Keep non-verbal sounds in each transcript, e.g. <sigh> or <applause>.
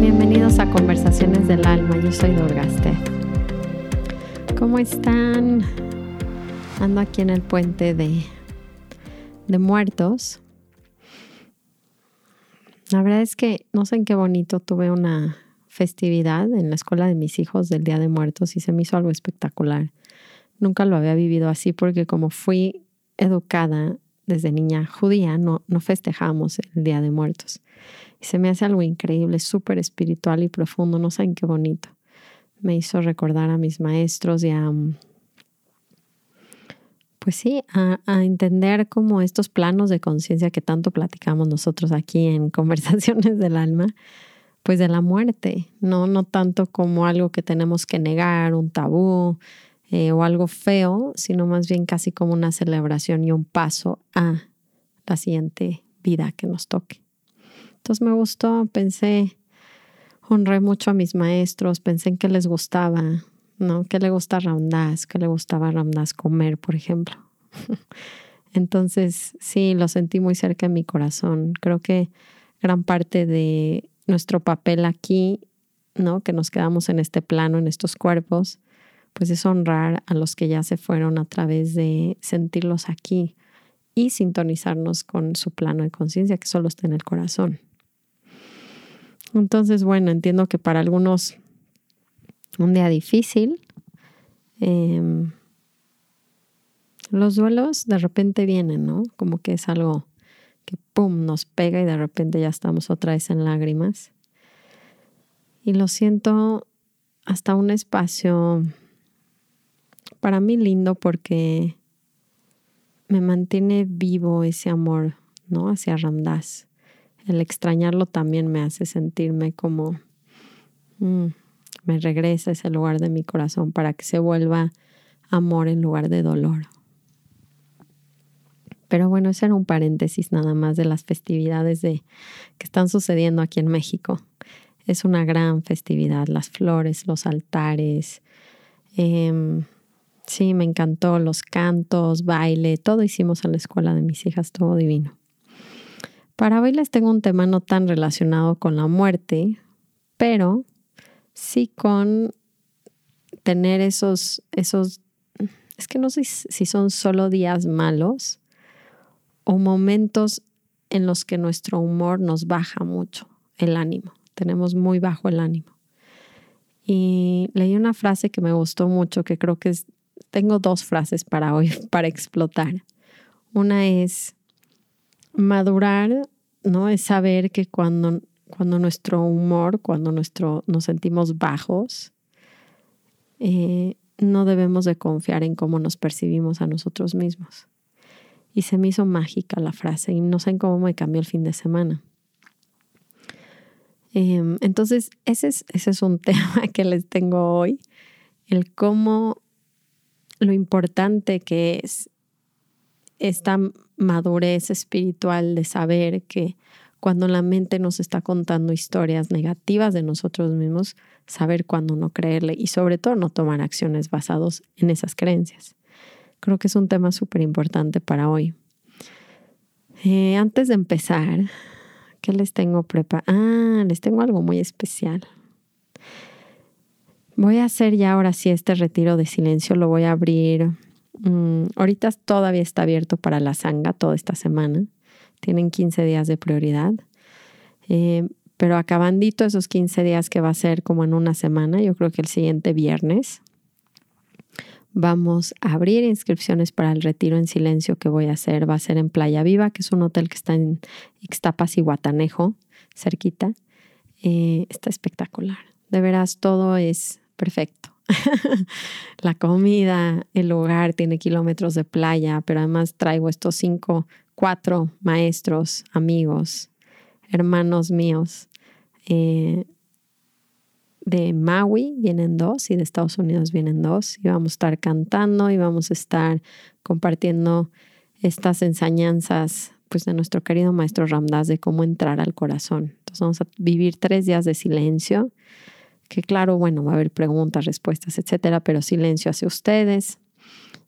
Bienvenidos a Conversaciones del Alma, yo soy Dorgaste. ¿Cómo están? Ando aquí en el puente de, de muertos. La verdad es que no sé en qué bonito tuve una festividad en la escuela de mis hijos del Día de Muertos y se me hizo algo espectacular. Nunca lo había vivido así porque como fui educada desde niña judía, no, no festejamos el Día de Muertos. Y se me hace algo increíble, súper espiritual y profundo, no saben qué bonito. Me hizo recordar a mis maestros y a, pues sí, a, entender como estos planos de conciencia que tanto platicamos nosotros aquí en <laughs> Conversaciones del Alma, pues de la muerte, no, no tanto como algo que tenemos que negar, un tabú eh, o algo feo, sino más bien casi como una celebración y un paso a la siguiente vida que nos toque. Entonces me gustó, pensé, honré mucho a mis maestros, pensé en qué les gustaba, ¿no? ¿Qué le gusta a Ramdas? ¿Qué le gustaba a Ramdas comer, por ejemplo? <laughs> Entonces, sí, lo sentí muy cerca en mi corazón. Creo que gran parte de nuestro papel aquí, ¿no? Que nos quedamos en este plano, en estos cuerpos, pues es honrar a los que ya se fueron a través de sentirlos aquí y sintonizarnos con su plano de conciencia que solo está en el corazón. Entonces, bueno, entiendo que para algunos un día difícil. Em, los duelos de repente vienen, ¿no? Como que es algo que pum, nos pega y de repente ya estamos otra vez en lágrimas. Y lo siento hasta un espacio para mí lindo porque me mantiene vivo ese amor, ¿no? Hacia Ramdas. El extrañarlo también me hace sentirme como mm, me regresa ese lugar de mi corazón para que se vuelva amor en lugar de dolor. Pero bueno, ese era un paréntesis nada más de las festividades de, que están sucediendo aquí en México. Es una gran festividad, las flores, los altares. Em, sí, me encantó los cantos, baile, todo hicimos en la escuela de mis hijas, todo divino. Para hoy les tengo un tema no tan relacionado con la muerte, pero sí con tener esos, esos, es que no sé si son solo días malos, o momentos en los que nuestro humor nos baja mucho el ánimo, tenemos muy bajo el ánimo. Y leí una frase que me gustó mucho, que creo que es, tengo dos frases para hoy, <laughs> para explotar. Una es, madurar, ¿no? Es saber que cuando, cuando nuestro humor, cuando nuestro, nos sentimos bajos, eh, no debemos de confiar en cómo nos percibimos a nosotros mismos y se me hizo mágica la frase y no sé cómo me cambió el fin de semana. Em, entonces, ese es, ese es un <laughs> tema que les tengo hoy, el cómo lo importante que es esta madurez espiritual de saber que cuando la mente nos está contando historias negativas de nosotros mismos, saber cuándo no creerle y sobre todo no tomar acciones basadas en esas creencias. Creo que es un tema súper importante para hoy. Eh, antes de empezar, ¿qué les tengo preparado? Ah, les tengo algo muy especial. Voy a hacer ya ahora sí este retiro de silencio, lo voy a abrir. Mm, ahorita todavía está abierto para la sanga toda esta semana. Tienen 15 días de prioridad. Eh, pero acabandito esos 15 días que va a ser como en una semana, yo creo que el siguiente viernes, Vamos a abrir inscripciones para el retiro en silencio que voy a hacer. Va a ser en Playa Viva, que es un hotel que está en Ixtapas y Guatanejo, cerquita. Eh, está espectacular. De veras, todo es perfecto. <laughs> la comida, el lugar tiene kilómetros de playa, pero además traigo estos cinco, cuatro maestros, amigos, hermanos míos. Eh, de Maui vienen dos y de Estados Unidos vienen dos. Y vamos a estar cantando y vamos a estar compartiendo estas enseñanzas pues de nuestro querido maestro Ramdas de cómo entrar al corazón. Entonces vamos a vivir tres días de silencio que claro, bueno, va a haber preguntas, respuestas, etcétera, pero silencio hacia ustedes.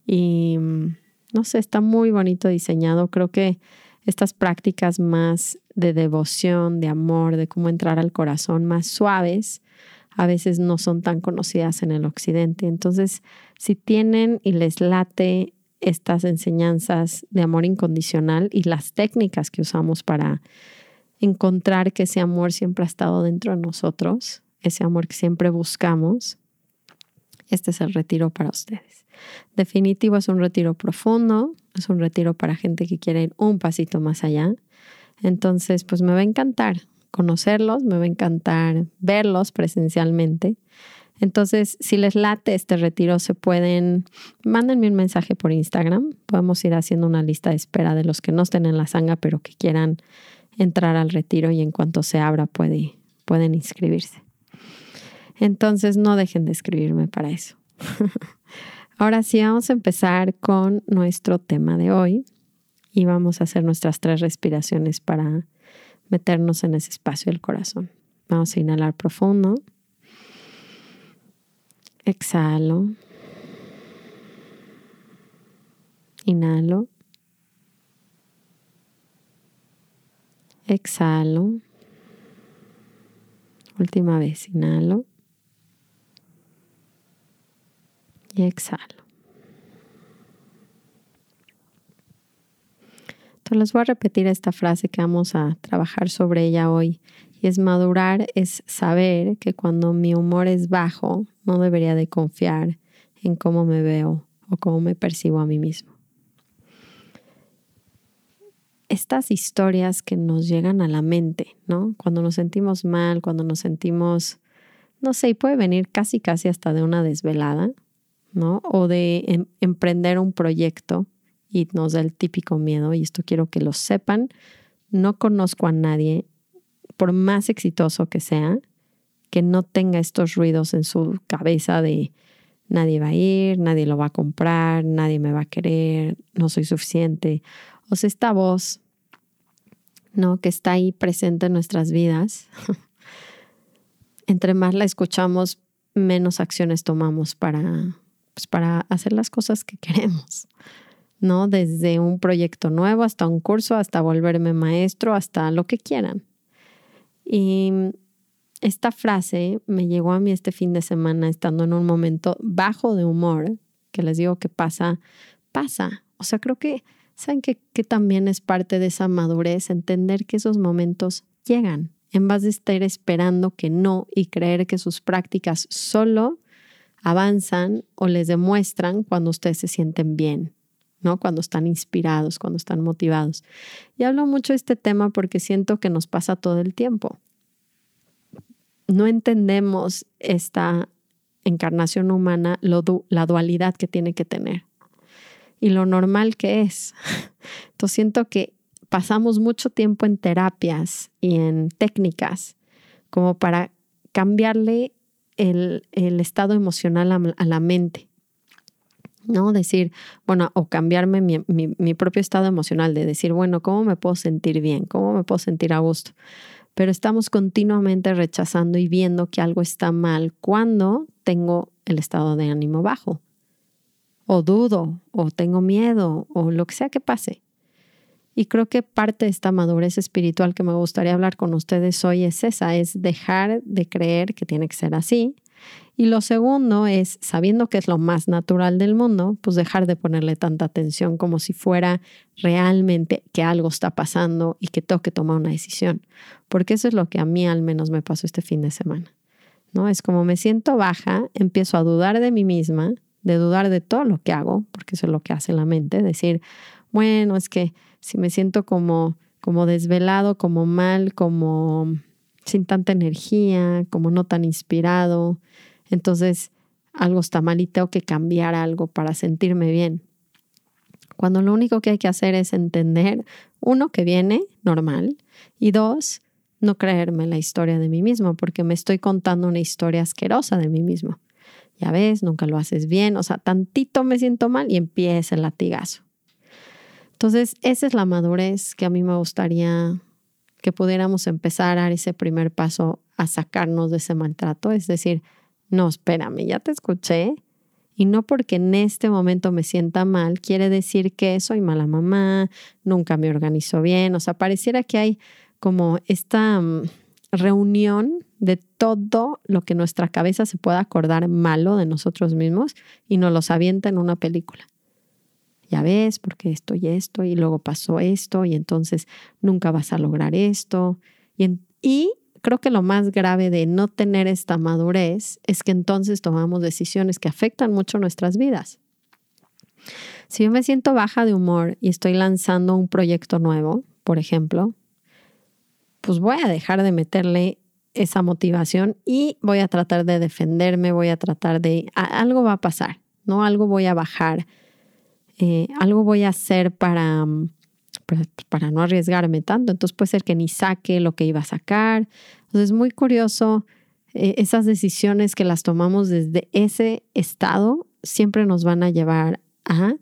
Y no sé, está muy bonito diseñado. Creo que estas prácticas más de devoción, de amor, de cómo entrar al corazón, más suaves, a veces no son tan conocidas en el occidente. Entonces, si tienen y les late estas enseñanzas de amor incondicional y las técnicas que usamos para encontrar que ese amor siempre ha estado dentro de nosotros, ese amor que siempre buscamos, este es el retiro para ustedes. Definitivo es un retiro profundo, es un retiro para gente que quiere ir un pasito más allá. Entonces, pues me va a encantar conocerlos, me va a encantar verlos presencialmente. Entonces, si les late este retiro, se pueden, mándenme un mensaje por Instagram. Podemos ir haciendo una lista de espera de los que no estén en la sanga, pero que quieran entrar al retiro y en cuanto se abra puede, pueden inscribirse. Entonces, no dejen de escribirme para eso. <laughs> Ahora sí, vamos a empezar con nuestro tema de hoy y vamos a hacer nuestras tres respiraciones para meternos en ese espacio del corazón. Vamos a inhalar profundo. Exhalo. Inhalo. Exhalo. Última vez, inhalo. Y exhalo. Entonces les voy a repetir esta frase que vamos a trabajar sobre ella hoy. Y es madurar, es saber que cuando mi humor es bajo, no debería de confiar en cómo me veo o cómo me percibo a mí mismo. Estas historias que nos llegan a la mente, ¿no? Cuando nos sentimos mal, cuando nos sentimos, no sé, y puede venir casi, casi hasta de una desvelada, ¿no? O de em, emprender un proyecto y nos da el típico miedo, y esto quiero que lo sepan, no conozco a nadie, por más exitoso que sea, que no tenga estos ruidos en su cabeza de nadie va a ir, nadie lo va a comprar, nadie me va a querer, no soy suficiente. O sea, esta voz, ¿no? Que está ahí presente en nuestras vidas. <laughs> Entre más la escuchamos, menos acciones tomamos para, pues, para hacer las cosas que queremos. ¿No? Desde un proyecto nuevo hasta un curso, hasta volverme maestro, hasta lo que quieran. Y esta frase me llegó a mí este fin de semana estando en un momento bajo de humor, que les digo que pasa, pasa. O sea, creo que, ¿saben que, que también es parte de esa madurez? Entender que esos momentos llegan, en vez de estar esperando que no y creer que sus prácticas solo avanzan o les demuestran cuando ustedes se sienten bien, ¿no? Cuando están inspirados, cuando están motivados. Y hablo mucho de este tema porque siento que nos pasa todo el tiempo no entendemos esta encarnación humana, la dualidad que tiene que tener y lo normal que es. <laughs> Entonces siento que pasamos mucho tiempo en terapias y en técnicas como para cambiarle el, estado emocional a, la mente. ¿No? Decir, bueno, o cambiarme mi, mi, propio estado emocional, de decir, bueno, ¿cómo me puedo sentir bien? ¿Cómo me puedo sentir a gusto? pero estamos continuamente rechazando y viendo que algo está mal cuando tengo el estado de ánimo bajo, o dudo, o tengo miedo, o lo que sea que pase. Y creo que parte de esta madurez espiritual que me gustaría hablar con ustedes hoy es esa, es dejar de creer que tiene que ser así y lo segundo es, sabiendo que es lo más natural del mundo, pues dejar de ponerle tanta atención como si fuera realmente que algo está pasando y que tengo que tomar una decisión. Porque eso es lo que a mí al menos me pasó este fin de semana. ¿no? Es como me siento baja, empiezo a dudar de mí misma, de dudar de todo lo que hago, porque eso es lo que hace la mente, decir, bueno, es que si me siento como, como desvelado, como mal, como sin tanta energía, como no tan inspirado, entonces, algo está mal y tengo que cambiar algo para sentirme bien. Cuando lo único que hay que hacer es entender, uno, que viene normal, y dos, no creerme la historia de mí mismo, porque me estoy contando una historia asquerosa de mí mismo. Ya ves, nunca lo haces bien, o sea, tantito me siento mal y empieza el latigazo. Entonces, esa es la madurez que a mí me gustaría que pudiéramos empezar a dar ese primer paso a sacarnos de ese maltrato. Es decir, no, espérame, ya te escuché. Y no porque en este momento me sienta mal, quiere decir que soy mala mamá, nunca me organizo bien. O sea, pareciera que hay como esta mm, reunión de todo lo que nuestra cabeza se pueda acordar malo de nosotros mismos y nos los avienta en una película. Ya ves, porque esto y esto, y luego pasó esto, y entonces nunca vas a lograr esto. Y, y creo que lo más grave de no tener esta madurez es que entonces tomamos decisiones que afectan mucho nuestras vidas. Si yo me siento baja de humor y estoy lanzando un proyecto nuevo, por ejemplo, pues voy a dejar de meterle esa motivación y voy a tratar de defenderme, voy a tratar de, algo va a pasar, ¿no? Algo voy a bajar, eh, algo voy a hacer para, para, no arriesgarme tanto. Entonces puede ser que ni saque lo que iba a sacar. Entonces es muy curioso, eh, esas decisiones que las tomamos desde ese estado siempre nos van a llevar a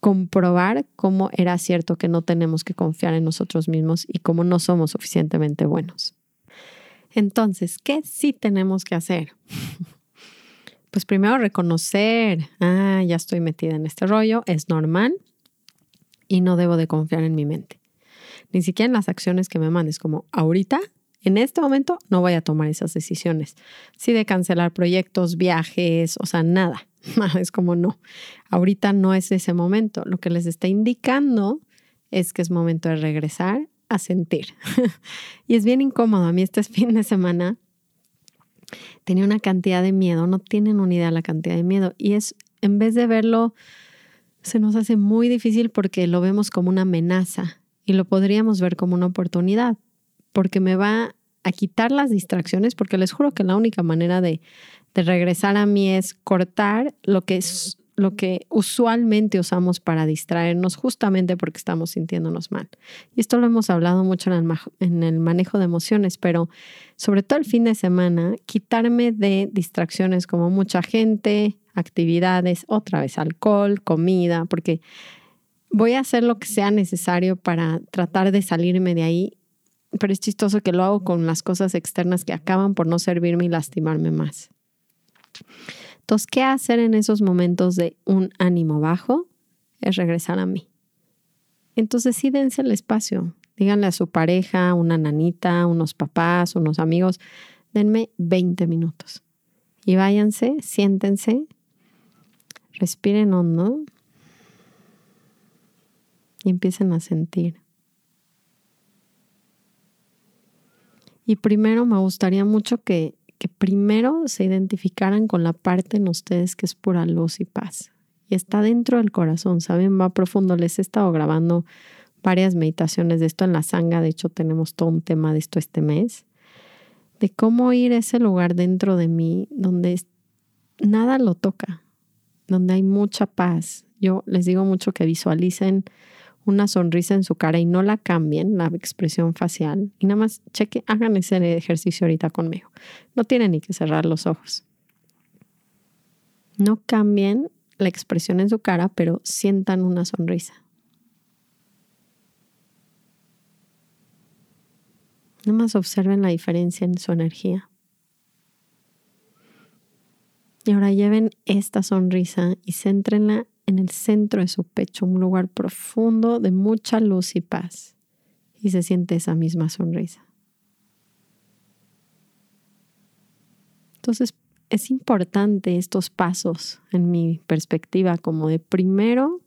comprobar cómo era cierto que no tenemos que confiar en nosotros mismos y cómo no somos suficientemente buenos. Entonces, ¿qué sí tenemos que hacer? <laughs> Pues primero reconocer, ah, ya estoy metida en este rollo, es normal y no debo de confiar en mi mente. Ni siquiera en las acciones que me mandes, como ahorita, en este momento, no voy a tomar esas decisiones. Sí de cancelar proyectos, viajes, o sea, nada. <laughs> es como no, ahorita no es ese momento. Lo que les está indicando es que es momento de regresar a sentir. <laughs> y es bien incómodo. A mí este <laughs> fin de semana tenía una cantidad de miedo, no tienen una idea la cantidad de miedo. Y es, en vez de verlo, se nos hace muy difícil porque lo vemos como una amenaza y lo podríamos ver como una oportunidad, porque me va a quitar las distracciones, porque les juro que la única manera de, de regresar a mí es cortar lo que es lo que usualmente usamos para distraernos justamente porque estamos sintiéndonos mal. Y esto lo hemos hablado mucho en el, manejo de emociones, pero sobre todo el fin de semana, quitarme de distracciones como mucha gente, actividades, otra vez alcohol, comida, porque voy a hacer lo que sea necesario para tratar de salirme de ahí, pero es chistoso que lo hago con las cosas externas que acaban por no servirme y lastimarme más. Entonces, ¿qué hacer en esos momentos de un ánimo bajo? Es regresar a mí. Entonces, sí dense el espacio. Díganle a su pareja, una nanita, unos papás, unos amigos, denme 20 minutos. Y váyanse, siéntense, respiren hondo y empiecen a sentir. Y primero me gustaría mucho que primero se identificaran con la parte en ustedes que es pura luz y paz. Y está dentro del corazón, ¿saben? Va profundo. Les he estado grabando varias meditaciones de esto en la sanga. De hecho, tenemos todo un tema de esto este mes. De cómo ir a ese lugar dentro de mí donde nada lo toca, donde hay mucha paz. Yo les digo mucho que visualicen una sonrisa en su cara y no la cambien, la expresión facial. Y nada más cheque, hagan ese ejercicio ahorita conmigo. No tienen ni que cerrar los ojos. No cambien la expresión en su cara, pero sientan una sonrisa. Nada más observen la diferencia en su energía. Y ahora lleven esta sonrisa y céntrenla en el centro de su pecho, un lugar profundo de mucha luz y paz. Y se siente esa misma sonrisa. Entonces, es importante estos pasos en mi perspectiva, como de primero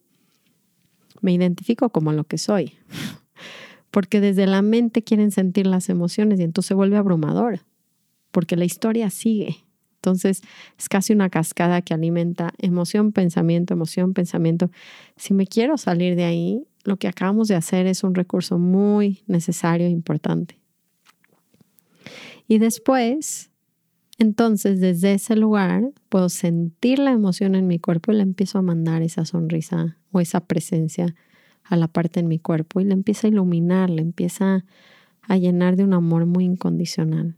me identifico como lo que soy, <laughs> porque desde la mente quieren sentir las emociones y entonces se vuelve abrumador, porque la historia sigue entonces es casi una cascada que alimenta emoción, pensamiento, emoción, pensamiento. Si me quiero salir de ahí, lo que acabamos de hacer es un recurso muy necesario e importante. Y después, entonces desde ese lugar puedo sentir la emoción en mi cuerpo y le empiezo a mandar esa sonrisa o esa presencia a la parte en mi cuerpo y le empieza a iluminar, le empieza a llenar de un amor muy incondicional.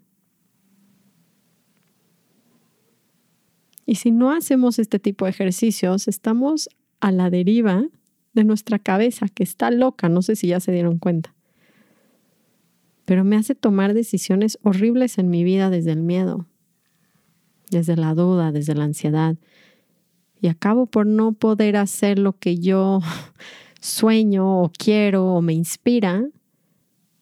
Y si no hacemos este tipo de ejercicios, estamos a la deriva de nuestra cabeza, que está loca, no sé si ya se dieron cuenta. pero me hace tomar decisiones horribles en mi vida desde el miedo, desde la duda, desde la ansiedad. Y acabo por no poder hacer lo que yo <laughs> sueño o quiero o me inspira,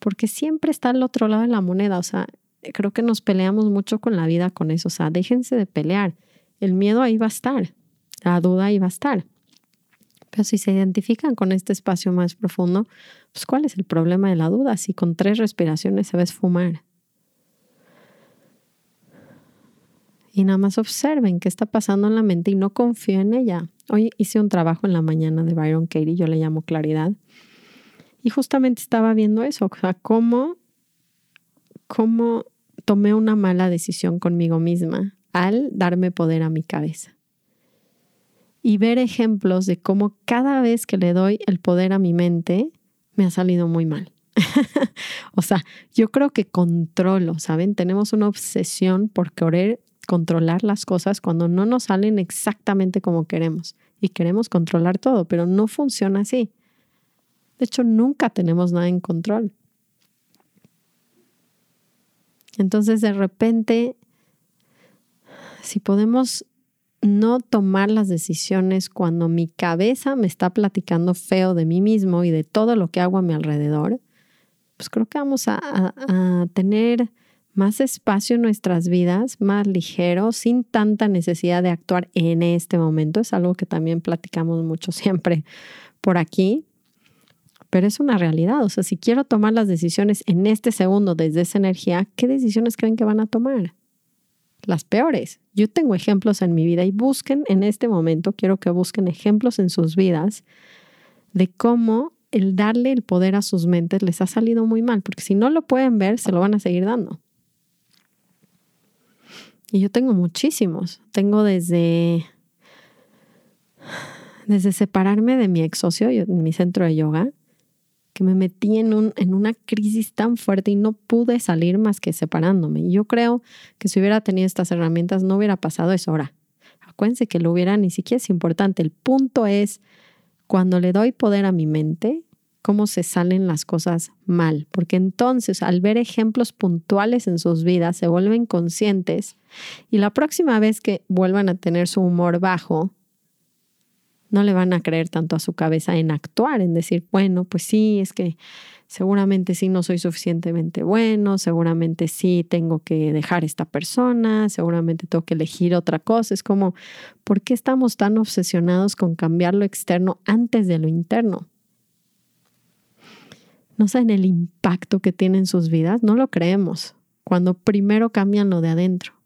porque siempre está al otro lado de la moneda. O sea, creo que nos peleamos mucho con la vida con eso. O sea, déjense de pelear. El miedo ahí va a estar, la duda ahí va a estar. Pero si se identifican con este espacio más profundo, pues ¿cuál es el problema de la duda? Si con tres respiraciones se va a. Y nada más observen qué está pasando en la mente y no confío en ella. Hoy hice un trabajo en la mañana de Byron Katie, yo le llamo claridad. Y justamente estaba viendo eso, o sea, cómo, cómo tomé una mala decisión conmigo misma al darme poder a mi cabeza. Y ver ejemplos de cómo cada vez que le doy el poder a mi mente, me ha salido muy mal. <laughs> o sea, yo creo que controlo, ¿saben? Tenemos una obsesión por querer controlar las cosas cuando no nos salen exactamente como queremos. Y queremos controlar todo, pero no funciona así. De hecho, nunca tenemos nada en control. Entonces, de repente, si podemos no tomar las decisiones cuando mi cabeza me está platicando feo de mí mismo y de todo lo que hago a mi alrededor, pues creo que vamos a, tener más espacio en nuestras vidas, más ligero, sin tanta necesidad de actuar en este momento. Es algo que también platicamos mucho <laughs> siempre por aquí, pero es una realidad. O sea, si quiero tomar las decisiones en este segundo desde esa energía, ¿qué decisiones creen que van a tomar? Las peores. Yo tengo ejemplos en mi vida y busquen en este momento, quiero que busquen ejemplos en sus vidas de cómo el darle el poder a sus mentes les ha salido muy mal, porque si no lo pueden ver, se lo van a seguir dando. Y yo tengo muchísimos. Tengo desde, desde separarme de mi ex socio en mi centro de yoga, que me metí en, un, en una crisis tan fuerte y no pude salir más que separándome. Y yo creo que si hubiera tenido estas herramientas no hubiera pasado eso ahora. Acuérdense que lo hubiera ni siquiera es importante. El punto es cuando le doy poder a mi mente, cómo se salen las cosas mal, porque entonces al ver ejemplos puntuales en sus vidas se vuelven conscientes y la próxima vez que vuelvan a tener su humor bajo, no le van a creer tanto a su cabeza en actuar, en decir, bueno, pues sí, es que seguramente sí no soy suficientemente bueno, seguramente sí tengo que dejar esta persona, seguramente tengo que elegir otra cosa. Es como, ¿por qué estamos tan obsesionados con cambiar lo externo antes de lo interno? ¿No saben el impacto que tiene en sus vidas? No lo creemos cuando primero cambian lo de adentro.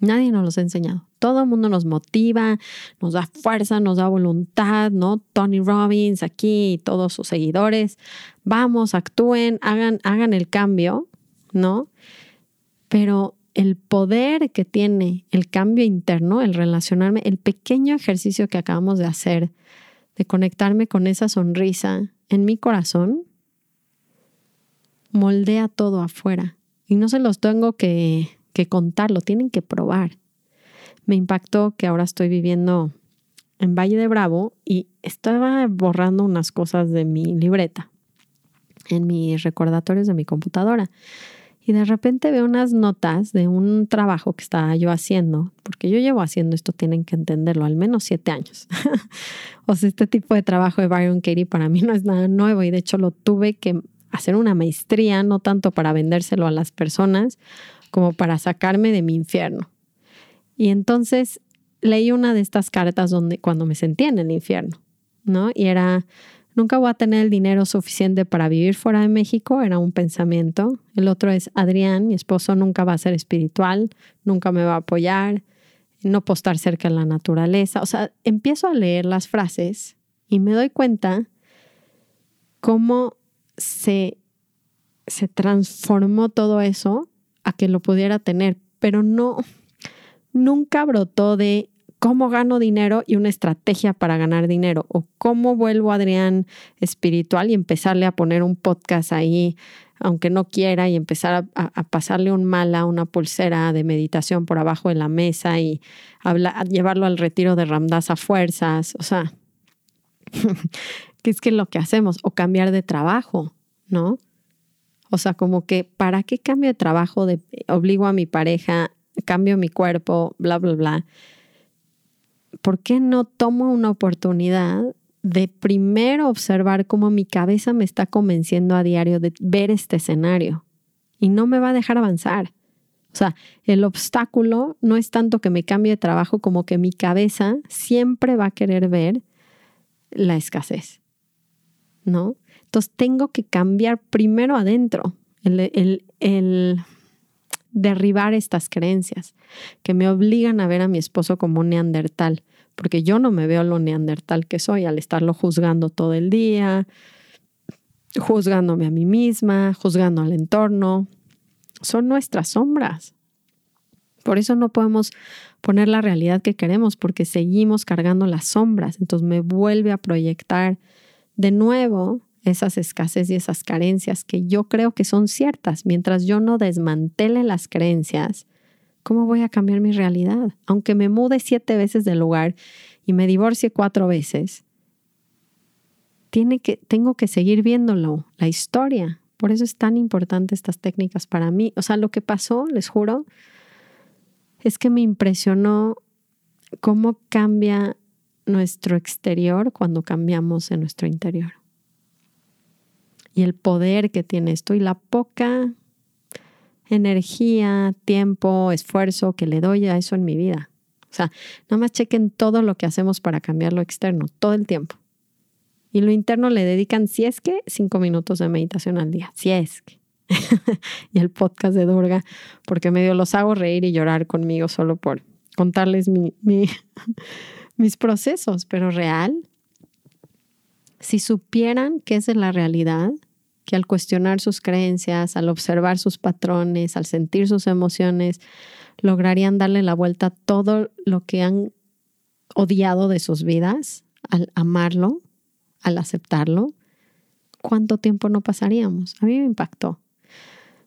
Nadie nos los ha enseñado. Todo el mundo nos motiva, nos da fuerza, nos da voluntad, ¿no? Tony Robbins aquí y todos sus seguidores. Vamos, actúen, hagan, hagan el cambio, ¿no? Pero el poder que tiene el cambio interno, el relacionarme, el pequeño ejercicio que acabamos de hacer, de conectarme con esa sonrisa en mi corazón, moldea todo afuera. Y no se los tengo que, que contar, lo tienen que probar me impactó que ahora estoy viviendo en Valle de Bravo y estaba borrando unas cosas de mi libreta en mis recordatorios de mi computadora. Y de repente veo unas notas de un trabajo que estaba yo haciendo, porque yo llevo haciendo esto, tienen que entenderlo, al menos siete años. <laughs> o sea, este tipo de trabajo de Byron Katie para mí no es nada nuevo y de hecho lo tuve que hacer una maestría, no tanto para vendérselo a las personas, como para sacarme de mi infierno. Y entonces leí una de estas cartas donde cuando me sentía en el infierno, ¿no? Y era, nunca voy a tener el dinero suficiente para vivir fuera de México, era un pensamiento. El otro es, Adrián, mi esposo nunca va a ser espiritual, nunca me va a apoyar, no puedo estar cerca de la naturaleza. O sea, empiezo a leer las frases y me doy cuenta cómo se, se transformó todo eso a que lo pudiera tener, pero no, nunca brotó de cómo gano dinero y una estrategia para ganar dinero o cómo vuelvo a Adrián espiritual y empezarle a poner un podcast ahí aunque no quiera y empezar a, pasarle un mala, una pulsera de meditación por abajo de la mesa y llevarlo al retiro de Ramdas a fuerzas, o sea, <laughs> que es que lo que hacemos o cambiar de trabajo, ¿no? O sea, como que, ¿para qué cambio de trabajo? De, obligo a mi pareja, cambio mi cuerpo, bla, bla, bla. ¿Por qué no tomo una oportunidad de primero observar cómo mi cabeza me está convenciendo a diario de ver este escenario? Y no me va a dejar avanzar. O sea, el obstáculo no es tanto que me cambie de trabajo como que mi cabeza siempre va a querer ver la escasez. ¿No? Entonces tengo que cambiar primero adentro, el, derribar estas creencias que me obligan a ver a mi esposo como un neandertal, porque yo no me veo lo neandertal que soy al estarlo juzgando todo el día, juzgándome a mí misma, juzgando al entorno. Son nuestras sombras. Por eso no podemos poner la realidad que queremos, porque seguimos cargando las sombras. Entonces me vuelve a proyectar de nuevo esas escasez y esas carencias que yo creo que son ciertas. Mientras yo no desmantele las creencias, ¿cómo voy a cambiar mi realidad? Aunque me mude siete veces del lugar y me divorcie cuatro veces, tiene que, tengo que seguir viéndolo, la historia. Por eso es tan importante estas técnicas para mí. O sea, lo que pasó, les juro, es que me impresionó cómo cambia nuestro exterior cuando cambiamos en nuestro interior y el poder que tiene esto y la poca energía, tiempo, esfuerzo que le doy a eso en mi vida. O sea, nada más chequen todo lo que hacemos para cambiar lo externo, todo el tiempo. Y lo interno le dedican, si es que, cinco minutos de meditación al día, si es que. <laughs> y el podcast de Durga, porque medio los hago reír y llorar conmigo solo por contarles mi, <laughs> mis procesos, pero real. Si supieran qué es la realidad, que al cuestionar sus creencias, al observar sus patrones, al sentir sus emociones, lograrían darle la vuelta a todo lo que han odiado de sus vidas, al amarlo, al aceptarlo, ¿cuánto tiempo no pasaríamos? A mí me impactó,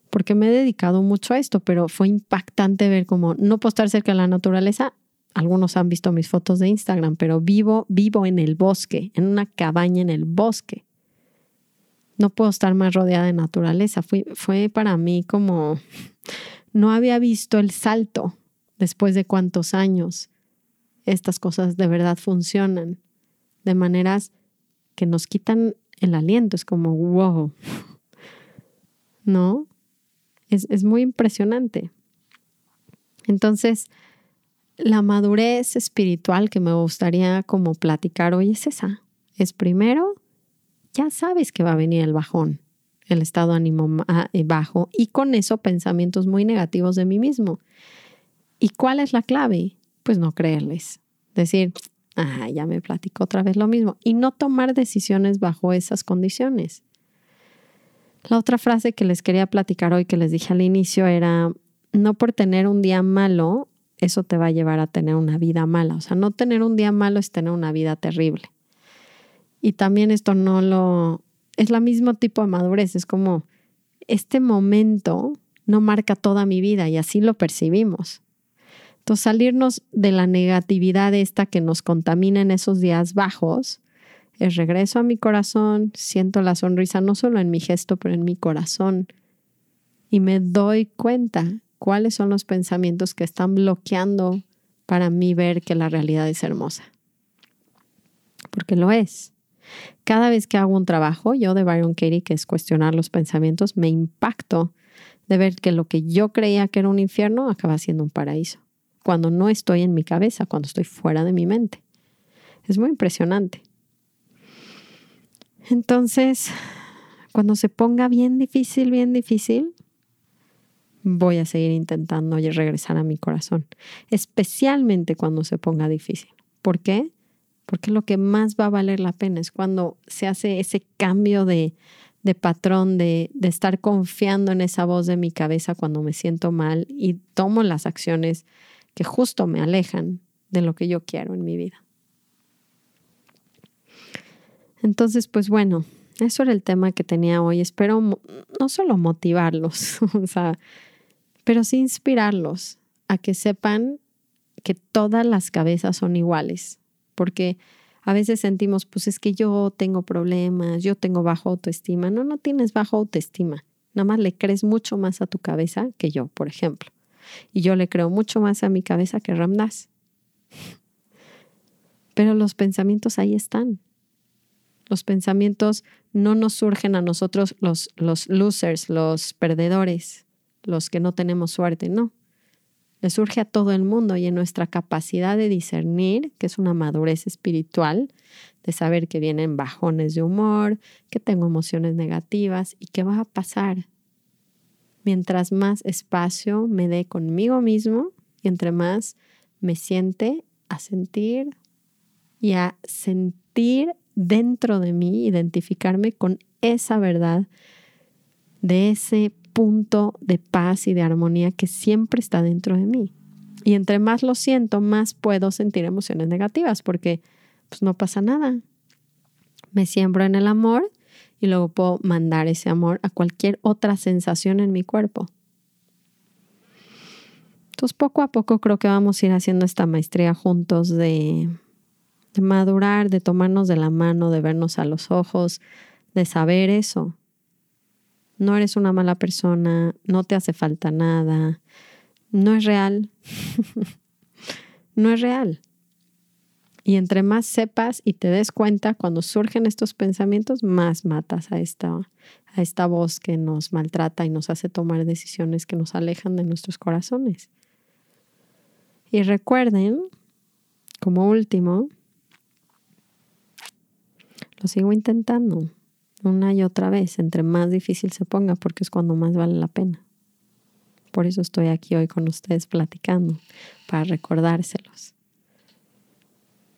porque me he dedicado mucho a esto, pero fue impactante ver cómo no puedo estar cerca de la naturaleza. Algunos han visto mis fotos de Instagram, pero vivo, vivo en el bosque, en una cabaña en el bosque no puedo estar más rodeada de naturaleza. Fue, para mí como, no había visto el salto después de cuántos años estas cosas de verdad funcionan, de maneras que nos quitan el aliento, es como, wow, ¿no? Es, es muy impresionante. Entonces, la madurez espiritual que me gustaría como platicar hoy es esa. Es primero ya sabes que va a venir el bajón, el estado de ánimo ah, eh, bajo y con eso pensamientos muy negativos de mí mismo. ¿Y cuál es la clave? Pues no creerles. Decir, ah, ya me platicó otra vez lo mismo y no tomar decisiones bajo esas condiciones. La otra frase que les quería platicar hoy que les dije al inicio era, no por tener un día malo, eso te va a llevar a tener una vida mala. O sea, no tener un día malo es tener una vida terrible. Y también esto no lo... Es la mismo tipo de madurez, es como este momento no marca toda mi vida y así lo percibimos. Entonces salirnos de la negatividad esta que nos contamina en esos días bajos es regreso a mi corazón, siento la sonrisa no solo en mi gesto, pero en mi corazón y me doy cuenta cuáles son los pensamientos que están bloqueando para mí ver que la realidad es hermosa. Porque lo es. Cada vez que hago un trabajo, yo de Byron Katie, que es cuestionar los pensamientos, me impacto de ver que lo que yo creía que era un infierno acaba siendo un paraíso. Cuando no estoy en mi cabeza, cuando estoy fuera de mi mente. Es muy impresionante. Entonces, cuando se ponga bien difícil, bien difícil, voy a seguir intentando regresar a mi corazón, especialmente cuando se ponga difícil. ¿Por qué? Porque lo que más va a valer la pena es cuando se hace ese cambio de, patrón, de, de, estar confiando en esa voz de mi cabeza cuando me siento mal y tomo las acciones que justo me alejan de lo que yo quiero en mi vida. Entonces, pues bueno, eso era el tema que tenía hoy. Espero no solo motivarlos, <laughs> o sea, pero sí inspirarlos a que sepan que todas las cabezas son iguales porque a veces sentimos, pues es que yo tengo problemas, yo tengo bajo autoestima. No, no tienes bajo autoestima. Nada más le crees mucho más a tu cabeza que yo, por ejemplo. Y yo le creo mucho más a mi cabeza que Ramdas. Pero los pensamientos ahí están. Los pensamientos no nos surgen a nosotros los, los losers, los perdedores, los que no tenemos suerte, no. Le surge a todo el mundo y en nuestra capacidad de discernir, que es una madurez espiritual, de saber que vienen bajones de humor, que tengo emociones negativas y qué va a pasar. Mientras más espacio me dé conmigo mismo y entre más me siente a sentir y a sentir dentro de mí, identificarme con esa verdad, de ese punto de paz y de armonía que siempre está dentro de mí. Y entre más lo siento, más puedo sentir emociones negativas porque pues no pasa nada. Me siembro en el amor y luego puedo mandar ese amor a cualquier otra sensación en mi cuerpo. Entonces poco a poco creo que vamos a ir haciendo esta maestría juntos de, de madurar, de tomarnos de la mano, de vernos a los ojos, de saber eso. No eres una mala persona, no te hace falta nada, no es real. <laughs> no es real. Y entre más sepas y te des cuenta cuando surgen estos pensamientos, más matas a esta, a esta voz que nos maltrata y nos hace tomar decisiones que nos alejan de nuestros corazones. Y recuerden, como último, lo sigo intentando una y otra vez, entre más difícil se ponga, porque es cuando más vale la pena. Por eso estoy aquí hoy con ustedes platicando, para recordárselos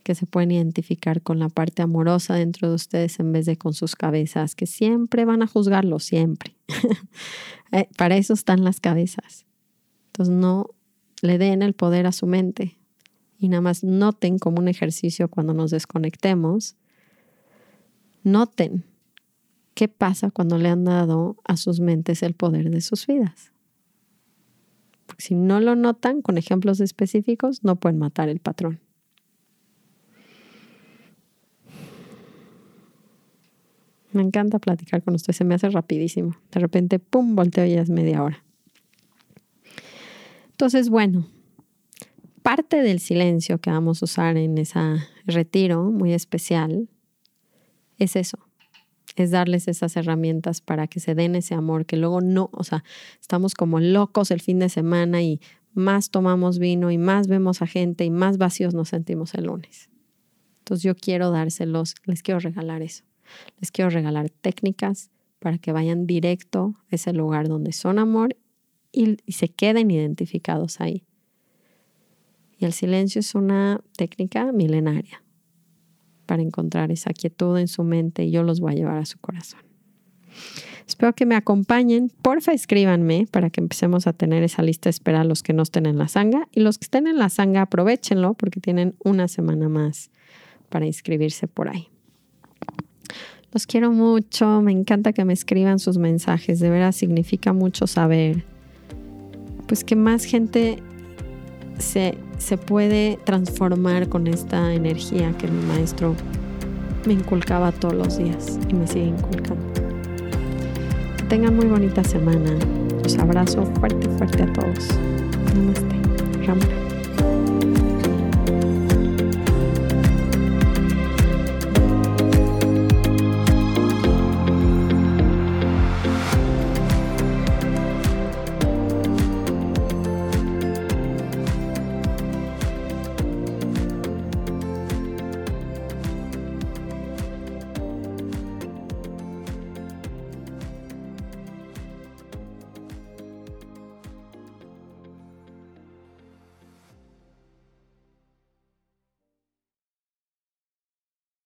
que se pueden identificar con la parte amorosa dentro de ustedes en vez de con sus cabezas, que siempre van a juzgarlo, siempre. <laughs> Eh, para eso están las cabezas. Entonces no le den el poder a su mente y nada más noten como un ejercicio cuando nos desconectemos. Noten qué pasa cuando le han dado a sus mentes el poder de sus vidas. Si no lo notan con ejemplos específicos, no pueden matar el patrón. Me encanta platicar con usted, se me hace rapidísimo. De repente, ¡pum!, volteo y ya es media hora. Entonces, bueno, parte del silencio que vamos a usar en ese retiro muy especial es eso, es darles esas herramientas para que se den ese amor, que luego no, o sea, estamos como locos el fin de semana y más tomamos vino y más vemos a gente y más vacíos nos sentimos el lunes. Entonces yo quiero dárselos, les quiero regalar eso. Les quiero regalar técnicas para que vayan directo a ese lugar donde son amor y, se queden identificados ahí. Y el silencio es una técnica milenaria para encontrar esa quietud en su mente y yo los voy a llevar a su corazón. Espero que me acompañen. Porfa, escríbanme para que empecemos a tener esa lista de espera los que no estén en la sanga. Y los que estén en la sanga, aprovechenlo porque tienen una semana más para inscribirse por ahí. Los quiero mucho, me encanta que me escriban sus mensajes, de veras significa mucho saber. Pues que más gente se, se puede transformar con esta energía que mi maestro me inculcaba todos los días y me sigue inculcando. Tengan muy bonita semana. Los abrazo fuerte, fuerte a todos. Namaste.